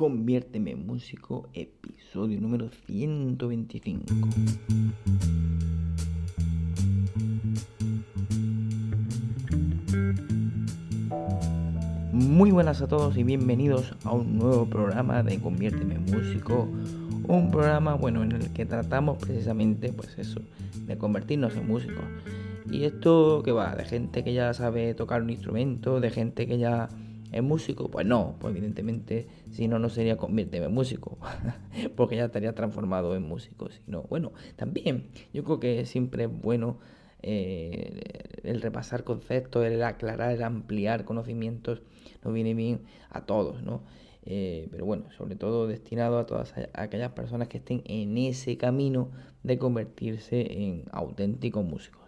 Conviérteme en músico, episodio número 125. Muy buenas a todos y bienvenidos a un nuevo programa de Conviérteme en músico. Un programa bueno en el que tratamos precisamente pues eso, de convertirnos en músicos. Y esto que va, de gente que ya sabe tocar un instrumento, de gente que ya es músico, pues no, pues evidentemente si no, no sería conviérteme en músico, porque ya estaría transformado en músico. Sino, bueno, también yo creo que siempre es bueno eh, el repasar conceptos, el aclarar, el ampliar conocimientos, nos viene bien a todos, ¿no? Eh, pero bueno, sobre todo destinado a todas aquellas personas que estén en ese camino de convertirse en auténticos músicos.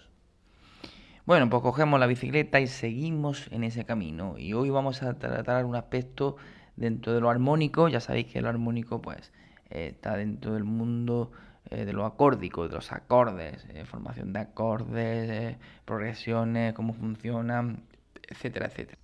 Bueno, pues cogemos la bicicleta y seguimos en ese camino. Y hoy vamos a tratar un aspecto dentro de lo armónico. Ya sabéis que lo armónico pues eh, está dentro del mundo eh, de lo acórdico, de los acordes, eh, formación de acordes, progresiones, cómo funcionan, etcétera, etcétera.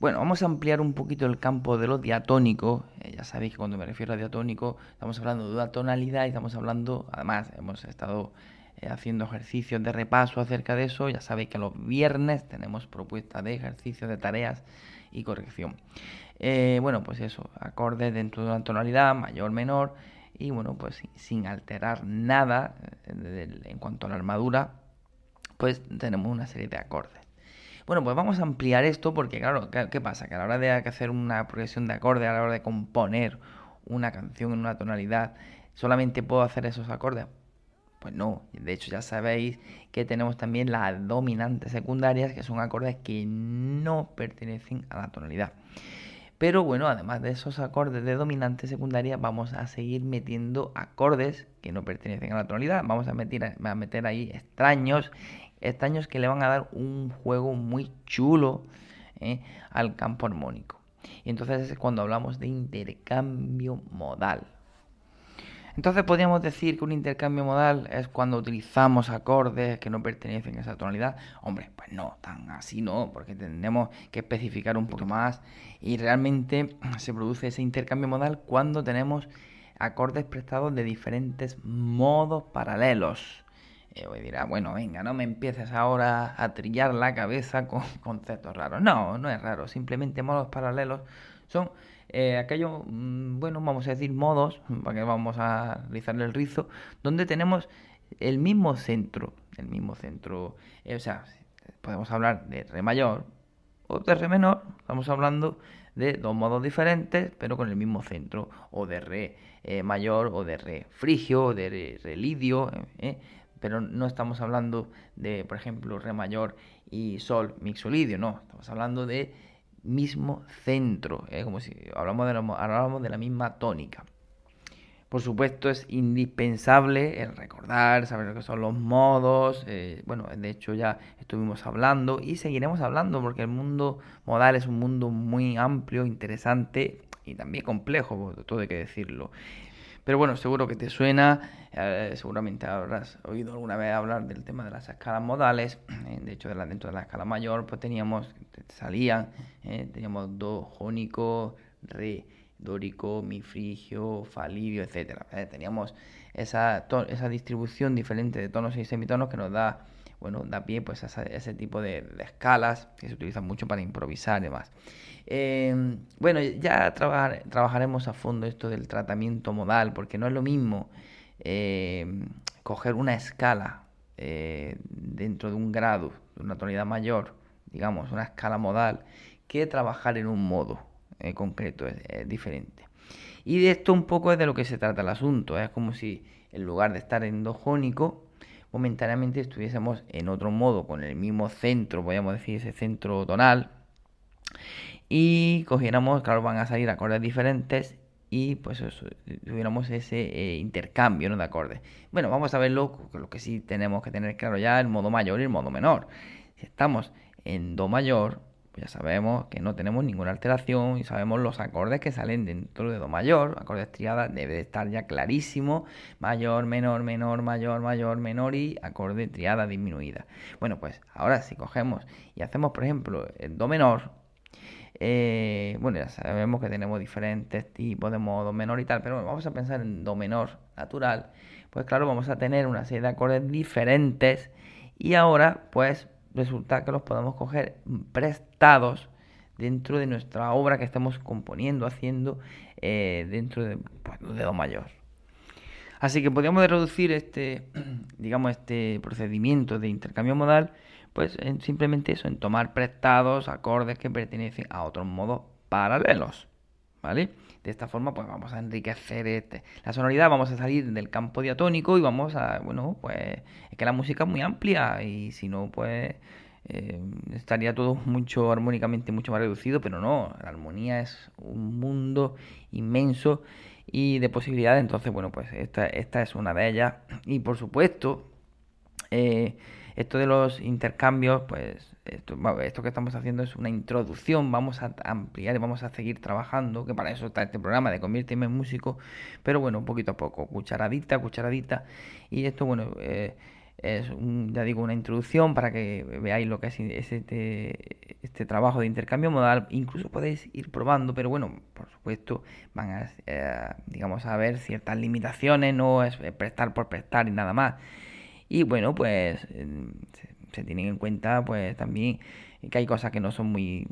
Bueno, vamos a ampliar un poquito el campo de lo diatónico. ya sabéis que cuando me refiero a diatónico estamos hablando de una tonalidad y estamos hablando, además, hemos estado eh, haciendo ejercicios de repaso acerca de eso. Ya sabéis que los viernes tenemos propuestas de ejercicios de tareas y corrección. Eh, bueno, pues eso, acordes dentro de una tonalidad, mayor, menor, y bueno, pues sin alterar nada eh, en cuanto a la armadura, pues tenemos una serie de acordes. Bueno, pues vamos a ampliar esto porque, claro, ¿qué pasa? Que a la hora de hacer una progresión de acordes, a la hora de componer una canción en una tonalidad, solamente puedo hacer esos acordes. Pues no, de hecho ya sabéis que tenemos también las dominantes secundarias, que son acordes que no pertenecen a la tonalidad. Pero bueno, además de esos acordes de dominante secundaria, vamos a seguir metiendo acordes que no pertenecen a la tonalidad. Vamos a meter, a meter ahí extraños, extraños que le van a dar un juego muy chulo ¿eh? al campo armónico. Y entonces es cuando hablamos de intercambio modal. Entonces podríamos decir que un intercambio modal es cuando utilizamos acordes que no pertenecen a esa tonalidad. Hombre, pues no, tan así no, porque tenemos que especificar un poco más y realmente se produce ese intercambio modal cuando tenemos acordes prestados de diferentes modos paralelos. Y eh, dirá, bueno, venga, no me empieces ahora a trillar la cabeza con conceptos raros. No, no es raro, simplemente modos paralelos son eh, aquellos, mm, bueno, vamos a decir modos, para que vamos a realizarle el rizo, donde tenemos el mismo centro, el mismo centro, eh, o sea, podemos hablar de re mayor o de re menor, estamos hablando de dos modos diferentes, pero con el mismo centro, o de re eh, mayor, o de re frigio, o de re, lidio, pero no estamos hablando de, por ejemplo, re mayor y sol mixolidio, no, estamos hablando de mismo centro, ¿eh? como si hablamos de, la, de la misma tónica. Por supuesto es indispensable el recordar, saber lo que son los modos, eh, bueno, de hecho ya estuvimos hablando y seguiremos hablando porque el mundo modal es un mundo muy amplio, interesante y también complejo, todo hay que decirlo. Pero bueno, seguro que te suena, eh, seguramente habrás oído alguna vez hablar del tema de las escalas modales. Eh, de hecho, dentro de la escala mayor, pues teníamos, salían, eh, teníamos do jónico, re, dórico, mi frigio, fa lidio, etc. teníamos esa, esa distribución diferente de tonos y semitonos que nos da bueno, da pie pues a ese, tipo de, escalas que se utilizan mucho para improvisar y demás. Em, bueno, ya trabajaremos a fondo esto del tratamiento modal, porque no es lo mismo em, coger una escala eh, dentro de un grado, de una tonalidad mayor, digamos, una escala modal, que trabajar en un modo eh, concreto, es, diferente. Y de esto un poco es de lo que se trata el asunto, es como si en lugar de estar en do jónico, momentáneamente estuviésemos en otro modo, con el mismo centro, podríamos decir ese centro tonal, y cogiéramos, claro, van a salir acordes diferentes, y pues tuviéramos ese eh, intercambio ¿no? de acordes. Bueno, vamos a verlo, lo que sí tenemos que tener claro ya, el modo mayor y el modo menor. Si estamos en Do mayor, pues ya sabemos que no tenemos ninguna alteración y sabemos los acordes que salen dentro de Do mayor, acordes triadas, debe de estar ya clarísimo, mayor, menor, menor, mayor, mayor, menor y acorde triada disminuida. Bueno, pues ahora si cogemos y hacemos, por ejemplo, el Do menor, eh, bueno, ya sabemos que tenemos diferentes tipos de modo menor y tal, pero vamos a pensar en do menor natural. Pues claro, vamos a tener una serie de acordes diferentes y ahora pues resulta que los podemos coger prestados dentro de nuestra obra que estamos componiendo, haciendo eh, dentro de, pues, de do mayor. Así que podríamos reducir este, digamos, este procedimiento de intercambio modal pues simplemente eso, en tomar prestados acordes que pertenecen a otros modos paralelos, ¿vale? De esta forma, pues vamos a enriquecer este, la sonoridad, vamos a salir del campo diatónico y vamos a, bueno, pues es que la música es muy amplia y si no, pues eh, estaría todo mucho armónicamente mucho más reducido, pero no, la armonía es un mundo inmenso y de posibilidades, entonces, bueno, pues esta, esta es una de ellas. Y por supuesto, eh, esto de los intercambios, pues esto, que estamos haciendo es una introducción, vamos a ampliar y vamos a seguir trabajando, que para eso está este programa de Conviérteme en Músico, pero bueno, poquito a poco, cucharadita, cucharadita, y esto, bueno, eh, es, ya digo, una introducción para que veáis lo que es, este, este, trabajo de intercambio modal, incluso podéis ir probando, pero bueno, por supuesto, van a, eh, digamos, a ver ciertas limitaciones, no es prestar por prestar y nada más. Y bueno, pues se tienen en cuenta pues también que hay cosas que no son muy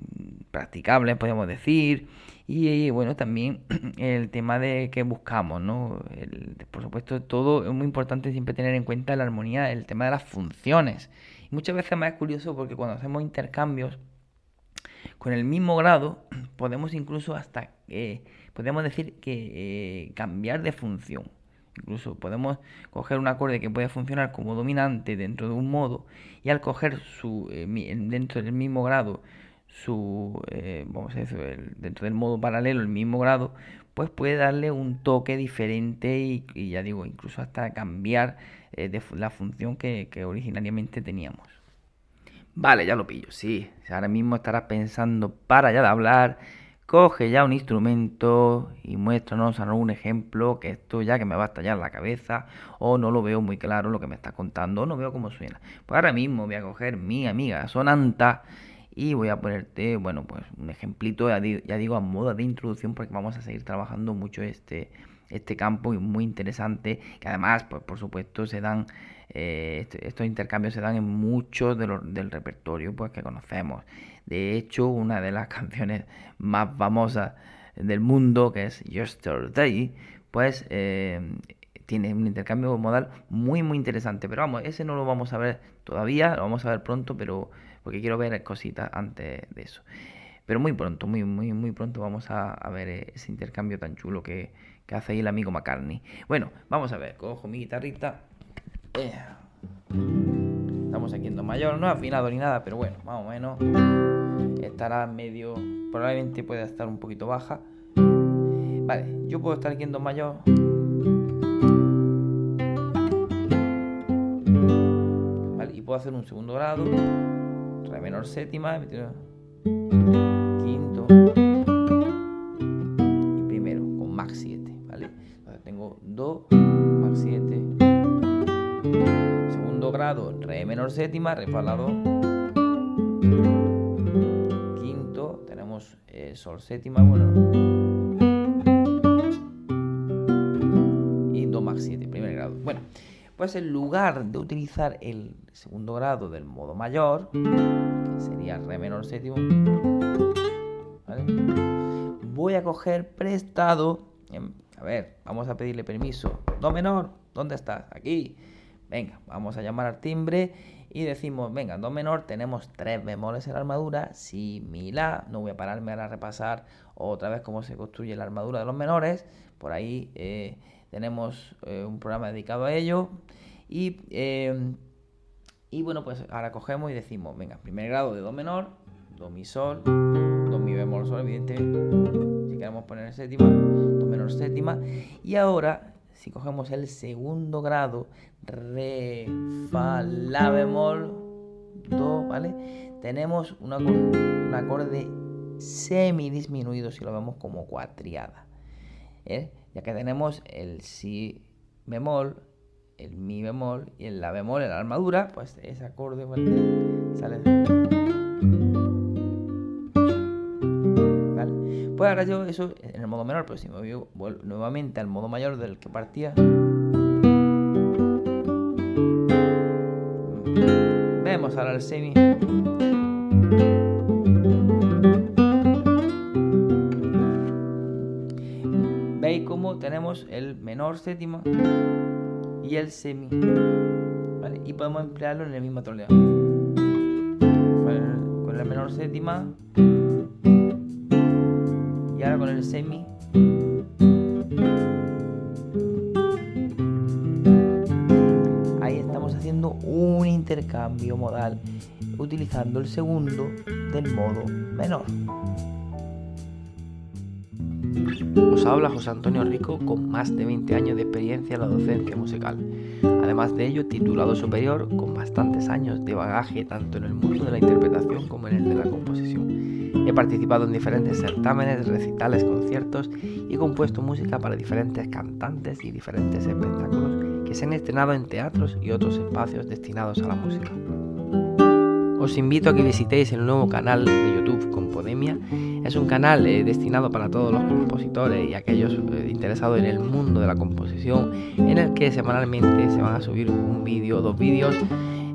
practicables, podemos decir. Y, bueno, también el tema de que buscamos, ¿no? por supuesto, todo es muy importante siempre tener en cuenta la armonía, el tema de las funciones. Y muchas veces más es curioso porque cuando hacemos intercambios con el mismo grado, podemos incluso hasta, eh, podemos decir que eh, cambiar de función. Incluso podemos coger un acorde que puede funcionar como dominante dentro de un modo y al coger su eh, dentro del mismo grado su eh, vamos a decir dentro del modo paralelo el mismo grado pues puede darle un toque diferente y, ya digo incluso hasta cambiar eh, de la función que, que originariamente teníamos. Vale ya lo pillo sí ahora mismo estarás pensando para ya de hablar coge ya un instrumento y muéstranos algún ejemplo, que esto ya que me va a estallar la cabeza, o no lo veo muy claro lo que me está contando, o no veo cómo suena. Pues ahora mismo voy a coger mi amiga Sonanta y voy a ponerte, bueno, pues un ejemplito, ya digo, a modo de introducción, porque vamos a seguir trabajando mucho este, este campo y muy interesante, que además, pues por supuesto, se dan... Eh, este, estos intercambios se dan en muchos del repertorio pues, que conocemos. De hecho, una de las canciones más famosas del mundo, que es Yesterday, pues eh, tiene un intercambio modal muy muy interesante. Pero vamos, ese no lo vamos a ver todavía, lo vamos a ver pronto, pero porque quiero ver cositas antes de eso. Pero muy pronto, muy muy muy pronto vamos a, ver ese intercambio tan chulo que, hace ahí el amigo McCartney. Bueno, vamos a ver, cojo mi guitarrita. Eh, estamos aquí en Do mayor, no afinado ni nada, pero bueno, más o menos estará medio, probablemente pueda estar un poquito baja. Vale, yo puedo estar aquí en Do mayor. Y puedo hacer un segundo grado, re menor séptima, quinto y primero con max 7, ¿vale? Entonces tengo Do, re menor séptima, re fa la do sol séptima, bueno. Y do max 7, primer grado. Bueno, pues en lugar de utilizar el segundo grado del modo mayor, que sería re menor séptimo, voy a coger prestado. A ver, vamos a pedirle permiso. Do menor, ¿dónde estás? Aquí. Venga, vamos a llamar al timbre y decimos, venga, do menor, tenemos tres bemoles en la armadura, si, mi, la, no voy a pararme a repasar otra vez cómo se construye la armadura de los menores, por ahí eh, tenemos eh, un programa dedicado a ello, y, eh, y bueno, pues ahora cogemos y decimos, venga, primer grado de do menor, do mi sol, do mi bemol sol, evidentemente, si queremos poner séptima, do menor séptima. Y ahora, si cogemos el segundo grado, re, fa, la bemol, do, ¿vale? Tenemos un acorde semi disminuido si lo vemos como cuatriada. ¿eh? Ya que tenemos el si bemol, el mi bemol y el la bemol en la armadura, pues ese acorde sale. Pues ahora yo eso en el modo menor, pero si me voy nuevamente al modo mayor del que partía. Vemos ahora el semi. Veis cómo tenemos el menor séptima y el semi. ¿vale? Y podemos emplearlo en el mismo tonalidad. Con la menor séptima con el semi. Ahí estamos haciendo un intercambio modal utilizando el segundo del modo menor. Os habla José Antonio Rico con más de 20 años de experiencia en la docencia musical. Además de ello, titulado superior con bastantes años de bagaje tanto en el mundo de la interpretación como en el de la composición. He participado en diferentes certámenes, recitales, conciertos y he compuesto música para diferentes cantantes y diferentes espectáculos que se han estrenado en teatros y otros espacios destinados a la música. Os invito a que visitéis el nuevo canal de YouTube Compodemia. Es un canal eh, destinado para todos los compositores y aquellos eh, interesados en el mundo de la composición, en el que semanalmente se van a subir un vídeo o dos vídeos